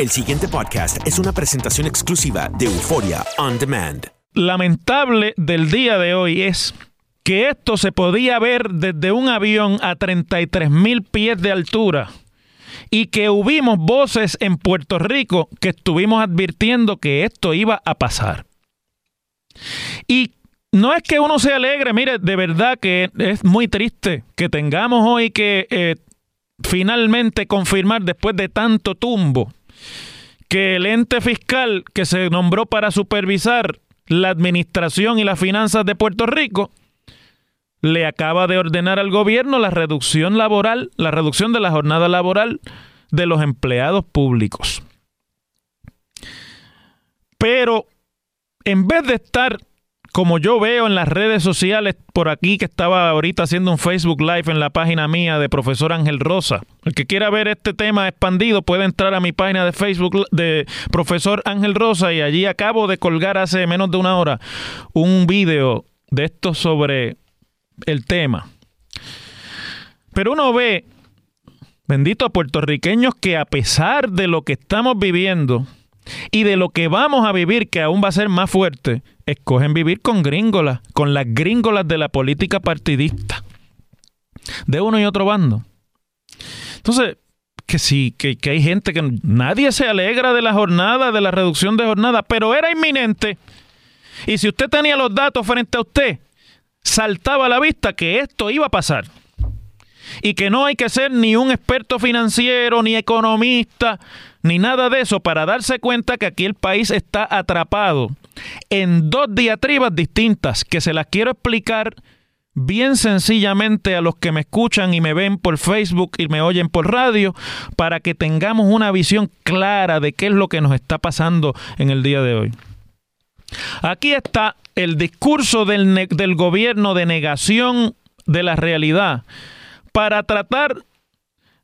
El siguiente podcast es una presentación exclusiva de Euforia On Demand. lamentable del día de hoy es que esto se podía ver desde un avión a 33 mil pies de altura y que hubimos voces en Puerto Rico que estuvimos advirtiendo que esto iba a pasar. Y no es que uno se alegre, mire, de verdad que es muy triste que tengamos hoy que eh, finalmente confirmar después de tanto tumbo que el ente fiscal que se nombró para supervisar la administración y las finanzas de Puerto Rico le acaba de ordenar al gobierno la reducción laboral, la reducción de la jornada laboral de los empleados públicos. Pero en vez de estar como yo veo en las redes sociales por aquí que estaba ahorita haciendo un Facebook Live en la página mía de profesor Ángel Rosa. El que quiera ver este tema expandido puede entrar a mi página de Facebook de profesor Ángel Rosa y allí acabo de colgar hace menos de una hora un video de esto sobre el tema. Pero uno ve, bendito a puertorriqueños que a pesar de lo que estamos viviendo, y de lo que vamos a vivir, que aún va a ser más fuerte, escogen vivir con gringolas, con las gringolas de la política partidista, de uno y otro bando. Entonces, que sí, que, hay gente que nadie se alegra de la jornada, de la reducción de jornada, pero era inminente. Y si usted tenía los datos frente a usted, saltaba a la vista que esto iba a pasar. Y que no hay que ser ni un experto financiero, ni economista, ni nada de eso para darse cuenta que aquí el país está atrapado en dos diatribas distintas que se las quiero explicar bien sencillamente a los que me escuchan y me ven por Facebook y me oyen por radio para que tengamos una visión clara de qué es lo que nos está pasando en el día de hoy. Aquí está el discurso del, del gobierno de negación de la realidad para tratar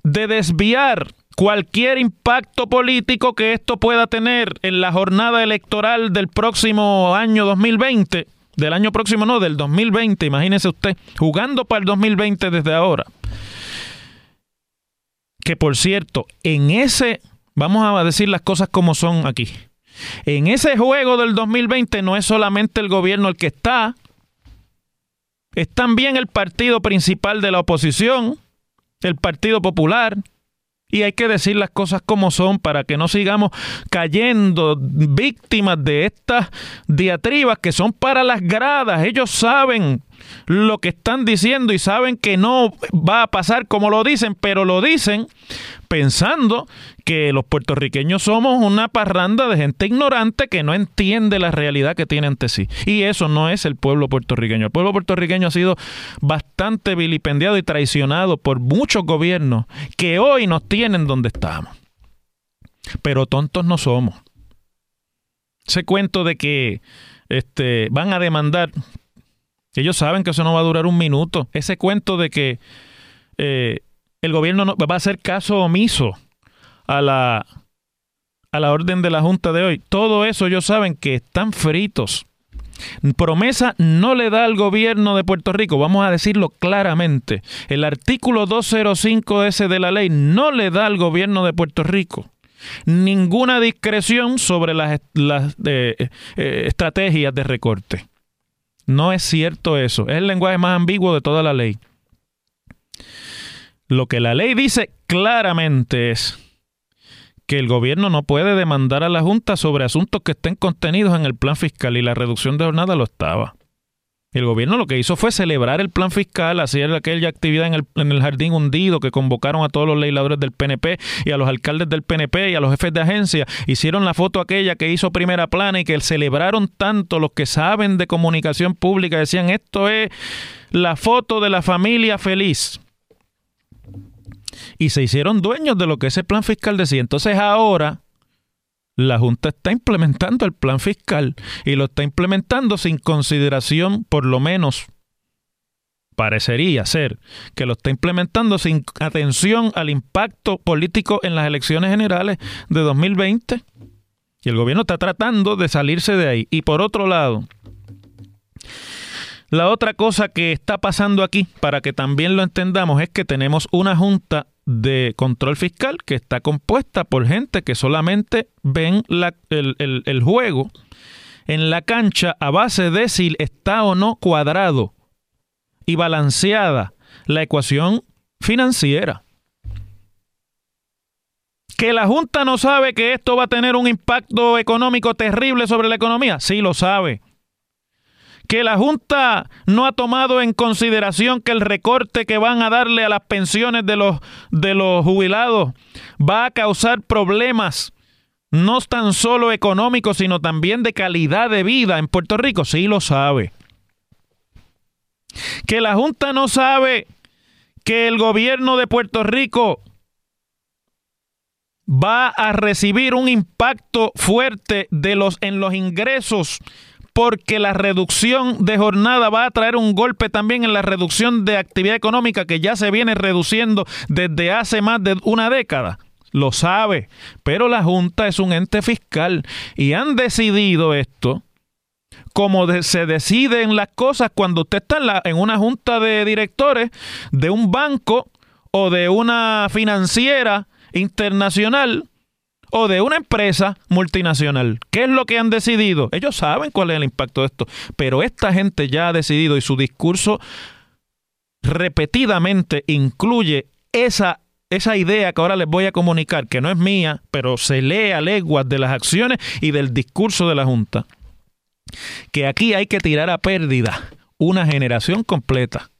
de desviar cualquier impacto político que esto pueda tener en la jornada electoral del próximo año 2020, del año próximo no, del 2020, imagínese usted, jugando para el 2020 desde ahora. Que por cierto, en ese, vamos a decir las cosas como son aquí, en ese juego del 2020 no es solamente el gobierno el que está, es también el partido principal de la oposición, el Partido Popular, y hay que decir las cosas como son para que no sigamos cayendo víctimas de estas diatribas que son para las gradas. Ellos saben lo que están diciendo y saben que no va a pasar como lo dicen, pero lo dicen pensando que los puertorriqueños somos una parranda de gente ignorante que no entiende la realidad que tiene ante sí. Y eso no es el pueblo puertorriqueño. El pueblo puertorriqueño ha sido bastante vilipendiado y traicionado por muchos gobiernos que hoy nos tienen donde estamos. Pero tontos no somos. Ese cuento de que este, van a demandar ellos saben que eso no va a durar un minuto. Ese cuento de que eh, el gobierno no, va a hacer caso omiso a la, a la orden de la Junta de hoy. Todo eso ellos saben que están fritos. Promesa no le da al gobierno de Puerto Rico, vamos a decirlo claramente. El artículo 205 ese de la ley no le da al gobierno de Puerto Rico ninguna discreción sobre las, eh, eh, estrategias de recorte. No es cierto eso. Es el lenguaje más ambiguo de toda la ley. Lo que la ley dice claramente es que el gobierno no puede demandar a la Junta sobre asuntos que estén contenidos en el plan fiscal y la reducción de jornada lo estaba. El gobierno lo que hizo fue celebrar el plan fiscal, hacer aquella actividad en el, jardín hundido que convocaron a todos los legisladores del PNP y a los alcaldes del PNP y a los jefes de agencia. Hicieron la foto aquella que hizo primera plana y que celebraron tanto los que saben de comunicación pública. Decían, esto es la foto de la familia feliz. Y se hicieron dueños de lo que ese plan fiscal decía. Entonces ahora la Junta está implementando el plan fiscal y lo está implementando sin consideración, por lo menos parecería ser, que lo está implementando sin atención al impacto político en las elecciones generales de 2020. Y el gobierno está tratando de salirse de ahí. Y por otro lado, la otra cosa que está pasando aquí, para que también lo entendamos, es que tenemos una junta de control fiscal que está compuesta por gente que solamente ven el, juego en la cancha a base de si está o no cuadrado y balanceada la ecuación financiera. Que la Junta no sabe que esto va a tener un impacto económico terrible sobre la economía, sí lo sabe que la Junta no ha tomado en consideración que el recorte que van a darle a las pensiones de los, de los jubilados va a causar problemas no tan solo económicos, sino también de calidad de vida en Puerto Rico? Sí lo sabe. Que la Junta no sabe que el gobierno de Puerto Rico va a recibir un impacto fuerte de los, en los ingresos porque la reducción de jornada va a traer un golpe también en la reducción de actividad económica que ya se viene reduciendo desde hace más de una década. Lo sabe, pero la Junta es un ente fiscal y han decidido esto como se deciden las cosas cuando usted está en, una junta de directores de un banco o de una financiera internacional o de una empresa multinacional. ¿Qué es lo que han decidido? Ellos saben cuál es el impacto de esto, pero esta gente ya ha decidido y su discurso repetidamente incluye esa esa idea que ahora les voy a comunicar, que no es mía, pero se lee a leguas de las acciones y del discurso de la Junta, que aquí hay que tirar a pérdida una generación completa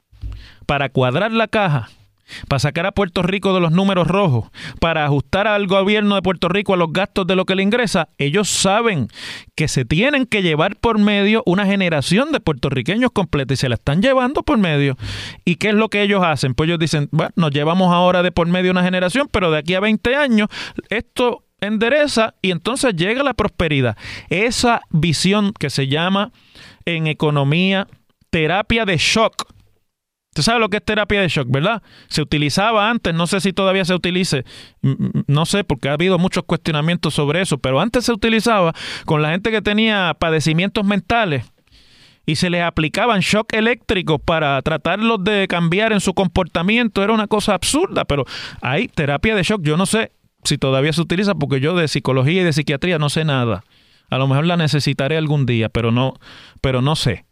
para cuadrar la caja para sacar a Puerto Rico de los números rojos, para ajustar al gobierno de Puerto Rico a los gastos de lo que le ingresa, ellos saben que se tienen que llevar por medio una generación de puertorriqueños completa y se la están llevando por medio. ¿Y qué es lo que ellos hacen? Pues ellos dicen, bueno, nos llevamos ahora de por medio una generación, pero de aquí a 20 años esto endereza y entonces llega la prosperidad. Esa visión que se llama en economía terapia de shock Usted sabe lo que es terapia de shock, ¿verdad? Se utilizaba antes, no sé si todavía se utilice, no sé, porque ha habido muchos cuestionamientos sobre eso, pero antes se utilizaba con la gente que tenía padecimientos mentales y se les aplicaban shock eléctricos para tratarlos de cambiar en su comportamiento. Era una cosa absurda, pero hay terapia de shock. Yo no sé si todavía se utiliza porque yo de psicología y de psiquiatría no sé nada. A lo mejor la necesitaré algún día, pero no, pero no sé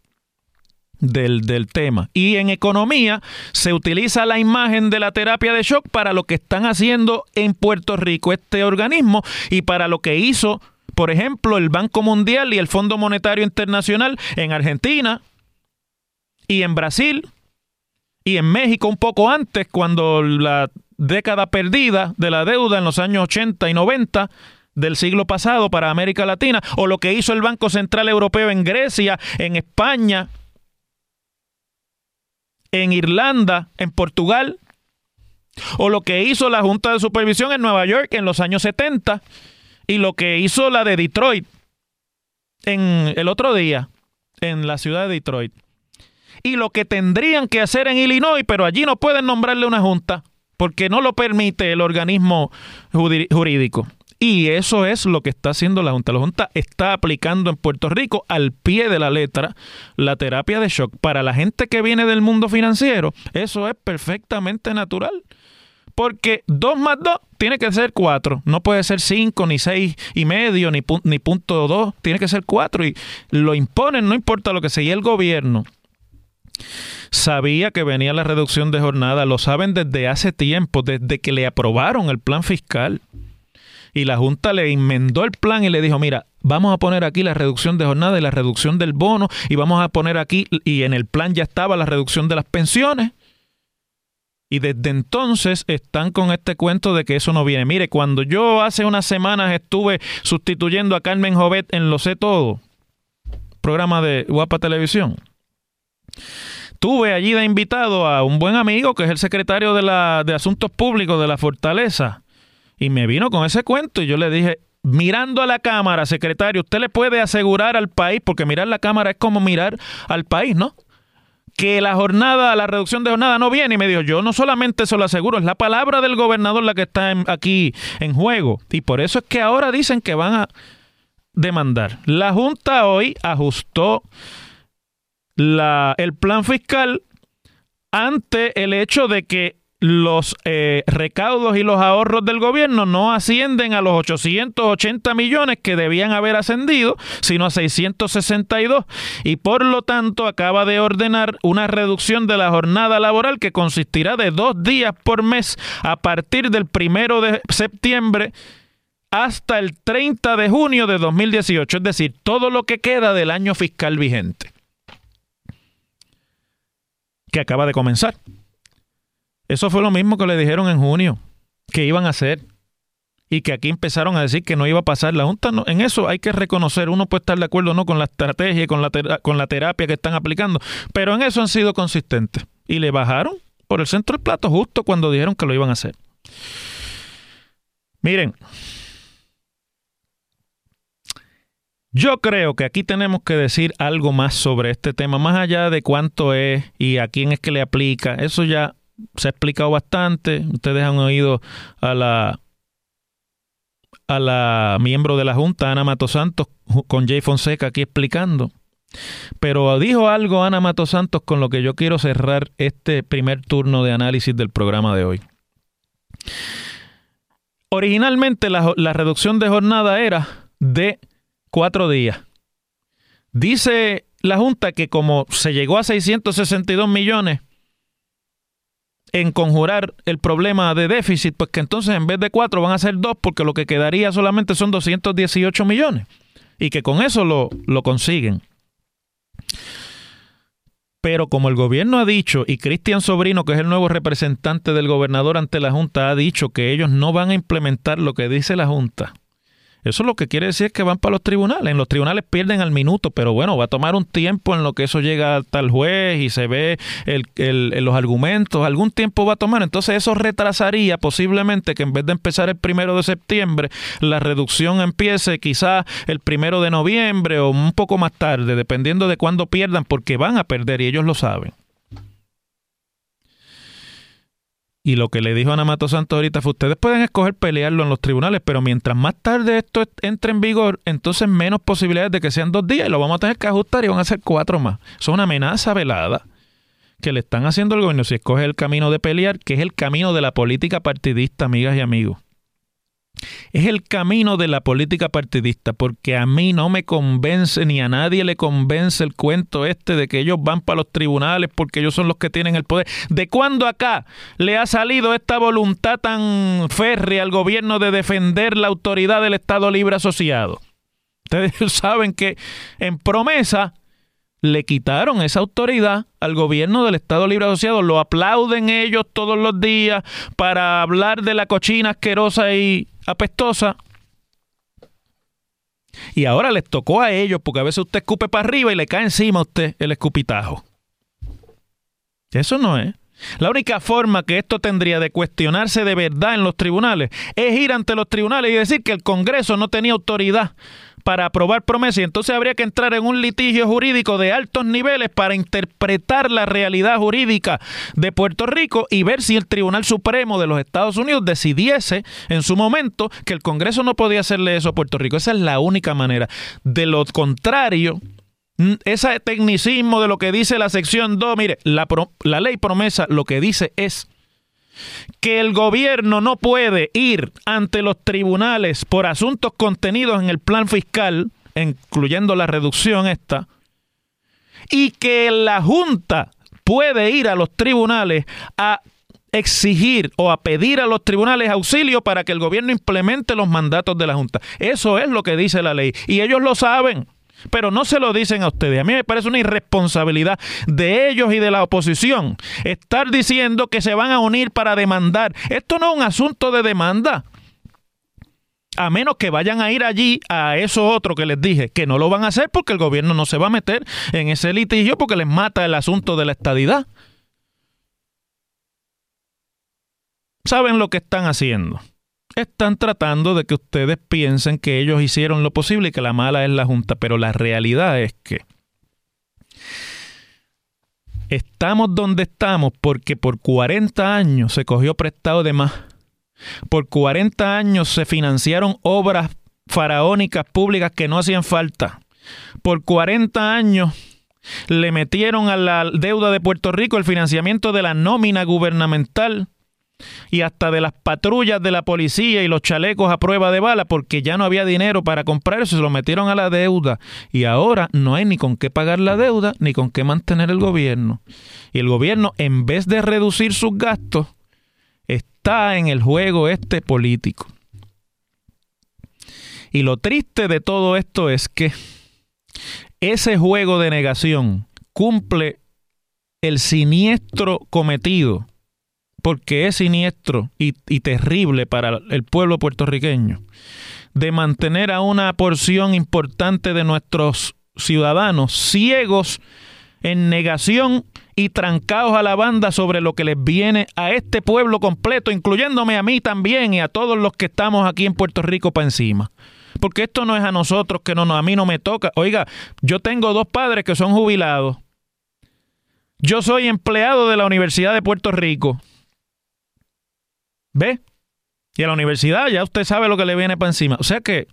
del, del, tema. Y en economía se utiliza la imagen de la terapia de shock para lo que están haciendo en Puerto Rico este organismo y para lo que hizo, por ejemplo, el Banco Mundial y el Fondo Monetario Internacional en Argentina y en Brasil y en México un poco antes, cuando la década perdida de la deuda en los años 80 y 90 del siglo pasado para América Latina, o lo que hizo el Banco Central Europeo en Grecia, en España, en Irlanda, en Portugal, o lo que hizo la Junta de Supervisión en Nueva York en los años 70 y lo que hizo la de Detroit en el otro día en la ciudad de Detroit. Y lo que tendrían que hacer en Illinois, pero allí no pueden nombrarle una junta. porque no lo permite el organismo jurídico. Y eso es lo que está haciendo la Junta. La Junta está aplicando en Puerto Rico al pie de la letra la terapia de shock. Para la gente que viene del mundo financiero, eso es perfectamente natural. Porque 2 más 2 tiene que ser 4. No puede ser 5, ni 6 y medio, ni, ni punto 2. Tiene que ser 4. Y lo imponen, no importa lo que sea. Y el gobierno sabía que venía la reducción de jornada. Lo saben desde hace tiempo, desde que le aprobaron el plan fiscal y la Junta le enmendó el plan y le dijo, mira, vamos a poner aquí la reducción de jornada y la reducción del bono y vamos a poner aquí, y en el plan ya estaba la reducción de las pensiones. Y desde entonces están con este cuento de que eso no viene. Mire, cuando yo hace unas semanas estuve sustituyendo a Carmen Jovet en Lo sé todo, programa de Guapa Televisión, tuve allí de invitado a un buen amigo que es el secretario de, la, de Asuntos Públicos de la Fortaleza, y me vino con ese cuento y yo le dije, mirando a la cámara, secretario, usted le puede asegurar al país, porque mirar la cámara es como mirar al país, ¿no? Que la jornada, la reducción de jornada no viene. Y me dijo, yo no solamente eso lo aseguro, es la palabra del gobernador la que está aquí en juego. Y por eso es que ahora dicen que van a demandar. La Junta hoy ajustó la, el plan fiscal ante el hecho de que los eh, recaudos y los ahorros del gobierno no ascienden a los 880 millones que debían haber ascendido, sino a 662 y por lo tanto acaba de ordenar una reducción de la jornada laboral que consistirá de dos días por mes a partir del primero de septiembre hasta el 30 de junio de 2018, es decir, todo lo que queda del año fiscal vigente que acaba de comenzar. Eso fue lo mismo que le dijeron en junio que iban a hacer y que aquí empezaron a decir que no iba a pasar. La Junta, en eso hay que reconocer, uno puede estar de acuerdo o no con la estrategia con la, con la terapia que están aplicando, pero en eso han sido consistentes y le bajaron por el centro del plato justo cuando dijeron que lo iban a hacer. Miren, yo creo que aquí tenemos que decir algo más sobre este tema, más allá de cuánto es y a quién es que le aplica. Eso ya se ha explicado bastante. Ustedes han oído a la a la miembro de la Junta, Ana Mato Santos, con Jay Fonseca aquí explicando. Pero dijo algo Ana Mato Santos con lo que yo quiero cerrar este primer turno de análisis del programa de hoy. Originalmente la, la reducción de jornada era de cuatro días. Dice la Junta que como se llegó a 662 millones, en conjurar el problema de déficit, pues que entonces en vez de cuatro van a ser dos, porque lo que quedaría solamente son 218 millones. Y que con eso lo, lo consiguen. Pero como el gobierno ha dicho, y Cristian Sobrino, que es el nuevo representante del gobernador ante la Junta, ha dicho que ellos no van a implementar lo que dice la Junta, eso lo que quiere decir es que van para los tribunales. En los tribunales pierden al minuto, pero bueno, va a tomar un tiempo en lo que eso llega hasta el juez y se ve los argumentos. Algún tiempo va a tomar. Entonces eso retrasaría posiblemente que en vez de empezar el primero de septiembre, la reducción empiece quizás el primero de noviembre o un poco más tarde, dependiendo de cuándo pierdan, porque van a perder y ellos lo saben. Y lo que le dijo Ana Mato Santos ahorita fue, ustedes pueden escoger pelearlo en los tribunales, pero mientras más tarde esto entre en vigor, entonces menos posibilidades de que sean dos días y lo vamos a tener que ajustar y van a ser cuatro más. Eso es una amenaza velada que le están haciendo al gobierno si escoge el camino de pelear, que es el camino de la política partidista, amigas y amigos es el camino de la política partidista, porque a mí no me convence ni a nadie le convence el cuento este de que ellos van para los tribunales porque ellos son los que tienen el poder. ¿De cuándo acá le ha salido esta voluntad tan férrea al gobierno de defender la autoridad del Estado Libre Asociado? Ustedes saben que en promesa le quitaron esa autoridad al gobierno del Estado Libre Asociado. Lo aplauden ellos todos los días para hablar de la cochina asquerosa y apestosa. Y ahora les tocó a ellos, porque a veces usted escupe para arriba y le cae encima a usted el escupitajo. Eso no es. La única forma que esto tendría de cuestionarse de verdad en los tribunales es ir ante los tribunales y decir que el Congreso no tenía autoridad para aprobar promesas y entonces habría que entrar en un litigio jurídico de altos niveles para interpretar la realidad jurídica de Puerto Rico y ver si el Tribunal Supremo de los Estados Unidos decidiese en su momento que el Congreso no podía hacerle eso a Puerto Rico. Esa es la única manera. De lo contrario, ese tecnicismo de lo que dice la sección 2, mire, la, la ley promesa lo que dice es que el gobierno no puede ir ante los tribunales por asuntos contenidos en el plan fiscal, incluyendo la reducción esta, y que la Junta puede ir a los tribunales a exigir o a pedir a los tribunales auxilio para que el gobierno implemente los mandatos de la Junta. Eso es lo que dice la ley y ellos lo saben pero no se lo dicen a ustedes. A mí me parece una irresponsabilidad de ellos y de la oposición estar diciendo que se van a unir para demandar. Esto no es un asunto de demanda. A menos que vayan a ir allí a eso otro que les dije, que no lo van a hacer porque el gobierno no se va a meter en ese litigio porque les mata el asunto de la estadidad. ¿Saben lo que están haciendo? Están tratando de que ustedes piensen que ellos hicieron lo posible y que la mala es la Junta, pero la realidad es que estamos donde estamos porque por 40 años se cogió prestado de más. Por 40 años se financiaron obras faraónicas públicas que no hacían falta. Por 40 años le metieron a la deuda de Puerto Rico el financiamiento de la nómina gubernamental y hasta de las patrullas de la policía y los chalecos a prueba de bala porque ya no había dinero para comprar eso, se lo metieron a la deuda y ahora no hay ni con qué pagar la deuda ni con qué mantener el gobierno. Y el gobierno en vez de reducir sus gastos está en el juego este político. Y lo triste de todo esto es que ese juego de negación cumple el siniestro cometido porque es siniestro y, terrible para el pueblo puertorriqueño, de mantener a una porción importante de nuestros ciudadanos ciegos en negación y trancados a la banda sobre lo que les viene a este pueblo completo, incluyéndome a mí también y a todos los que estamos aquí en Puerto Rico para encima. Porque esto no es a nosotros que no, a mí no me toca. Oiga, yo tengo dos padres que son jubilados. Yo soy empleado de la Universidad de Puerto Rico. ¿Ve? Y a la universidad ya usted sabe lo que le viene para encima. O sea que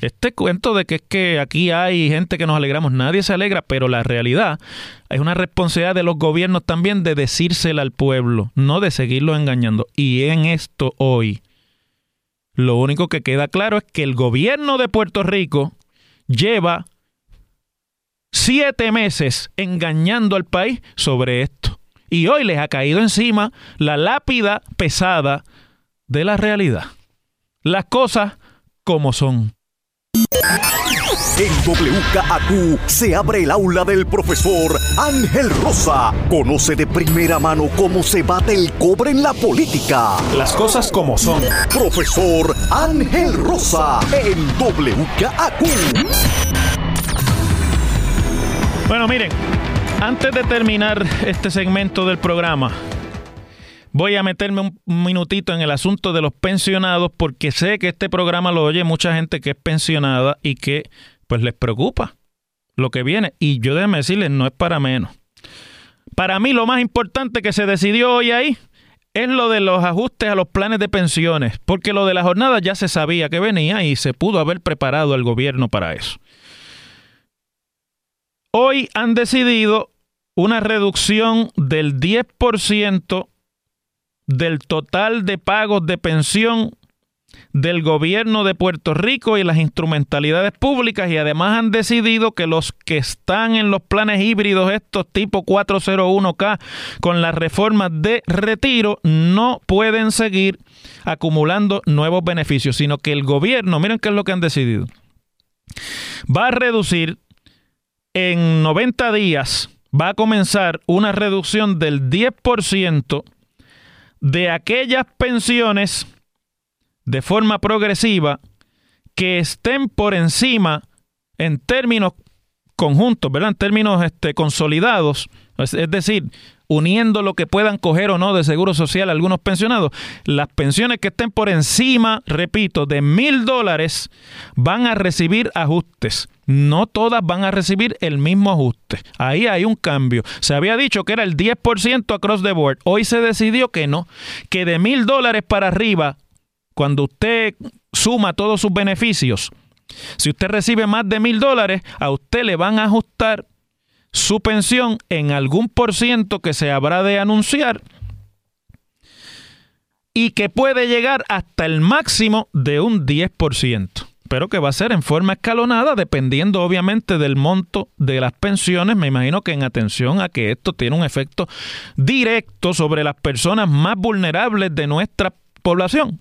este cuento de que es que aquí hay gente que nos alegramos, nadie se alegra, pero la realidad es una responsabilidad de los gobiernos también de decírsela al pueblo, no de seguirlo engañando. Y en esto hoy, lo único que queda claro es que el gobierno de Puerto Rico lleva siete meses engañando al país sobre esto. Y hoy les ha caído encima la lápida pesada de la realidad. Las cosas como son. En WKAQ se abre el aula del profesor Ángel Rosa. Conoce de primera mano cómo se bate el cobre en la política. Las cosas como son. Profesor Ángel Rosa en WKAQ. Bueno, miren, antes de terminar este segmento del programa, voy a meterme un minutito en el asunto de los pensionados porque sé que este programa lo oye mucha gente que es pensionada y que pues les preocupa lo que viene. Y yo déjeme decirles, no es para menos. Para mí lo más importante que se decidió hoy ahí es lo de los ajustes a los planes de pensiones, porque lo de la jornada ya se sabía que venía y se pudo haber preparado el gobierno para eso. Hoy han decidido una reducción del 10% del total de pagos de pensión del gobierno de Puerto Rico y las instrumentalidades públicas y además han decidido que los que están en los planes híbridos estos tipo 401k con las reformas de retiro no pueden seguir acumulando nuevos beneficios, sino que el gobierno, miren qué es lo que han decidido, va a reducir en 90 días, va a comenzar una reducción del 10% de aquellas pensiones de forma progresiva que estén por encima en términos conjuntos, ¿verdad? En términos este, consolidados, es, es decir, uniendo lo que puedan coger o no de seguro social algunos pensionados, las pensiones que estén por encima, repito, de mil dólares van a recibir ajustes. No todas van a recibir el mismo ajuste. Ahí hay un cambio. Se había dicho que era el 10% across the board. Hoy se decidió que no, que de mil dólares para arriba, cuando usted suma todos sus beneficios, si usted recibe más de mil dólares, a usted le van a ajustar su pensión en algún por ciento que se habrá de anunciar y que puede llegar hasta el máximo de un 10%, pero que va a ser en forma escalonada dependiendo obviamente del monto de las pensiones. Me imagino que en atención a que esto tiene un efecto directo sobre las personas más vulnerables de nuestra población.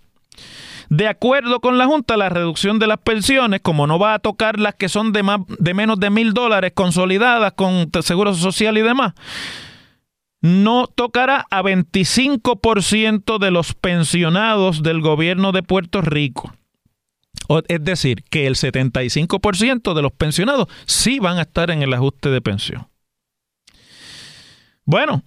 De acuerdo con la Junta, la reducción de las pensiones, como no va a tocar las que son de, más, de menos de mil dólares consolidadas con seguro social y demás, no tocará a 25% de los pensionados del gobierno de Puerto Rico. Es decir, que el 75% de los pensionados sí van a estar en el ajuste de pensión. Bueno,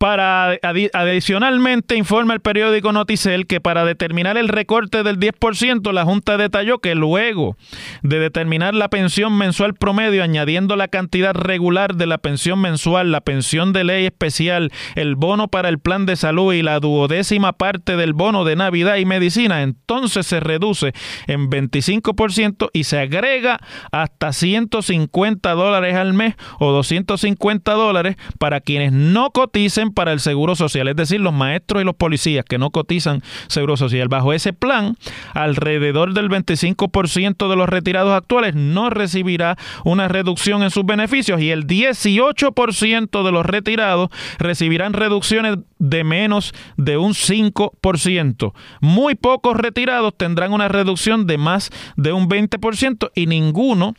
para adicionalmente informa el periódico Noticel que para determinar el recorte del 10%, la Junta detalló que luego de determinar la pensión mensual promedio añadiendo la cantidad regular de la pensión mensual, la pensión de ley especial, el bono para el plan de salud y la duodécima parte del bono de Navidad y medicina, entonces se reduce en 25% y se agrega hasta 150 dólares al mes o 250 dólares para quienes no coticen para el Seguro Social, es decir, los maestros y los policías que no cotizan Seguro Social. Bajo ese plan, alrededor del 25% de los retirados actuales no recibirá una reducción en sus beneficios y el 18% de los retirados recibirán reducciones de menos de un 5%. Muy pocos retirados tendrán una reducción de más de un 20% y ninguno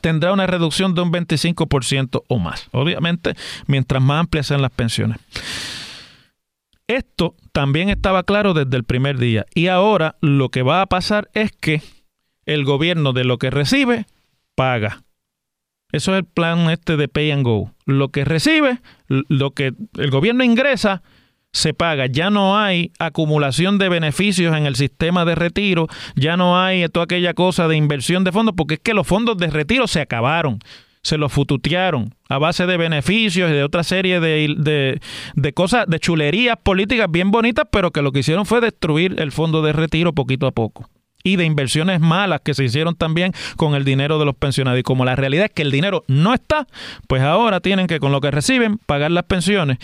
tendrá una reducción de un 25% o más. Obviamente, mientras más amplias sean las pensiones. Esto también estaba claro desde el primer día. Y ahora lo que va a pasar es que el gobierno de lo que recibe, paga. Eso es el plan este de pay and go. Lo que recibe, lo que el gobierno ingresa, se paga. Ya no hay acumulación de beneficios en el sistema de retiro, ya no hay toda aquella cosa de inversión de fondos, porque es que los fondos de retiro se acabaron, se los fututearon a base de beneficios y de otra serie de, de, cosas, de chulerías políticas bien bonitas, pero que lo que hicieron fue destruir el fondo de retiro poquito a poco y de inversiones malas que se hicieron también con el dinero de los pensionados. Y como la realidad es que el dinero no está, pues ahora tienen que con lo que reciben pagar las pensiones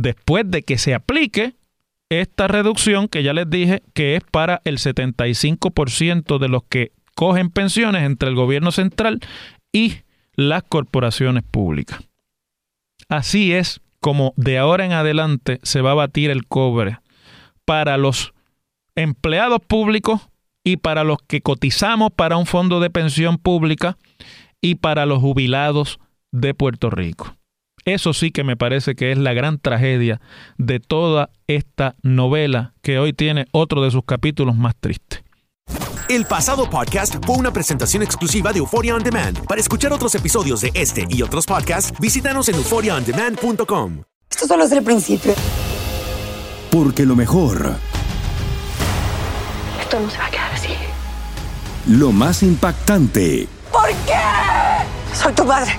después de que se aplique esta reducción que ya les dije que es para el 75% de los que cogen pensiones entre el gobierno central y las corporaciones públicas. Así es como de ahora en adelante se va a batir el cobre para los empleados públicos y para los que cotizamos para un fondo de pensión pública y para los jubilados de Puerto Rico. Eso sí que me parece que es la gran tragedia de toda esta novela que hoy tiene otro de sus capítulos más tristes. El pasado podcast fue una presentación exclusiva de Euphoria On Demand. Para escuchar otros episodios de este y otros podcasts, visítanos en euphoriaondemand.com. Esto solo es el principio. Porque lo mejor. Esto no se va a quedar así. Lo más impactante. ¿Por qué? Soy tu padre.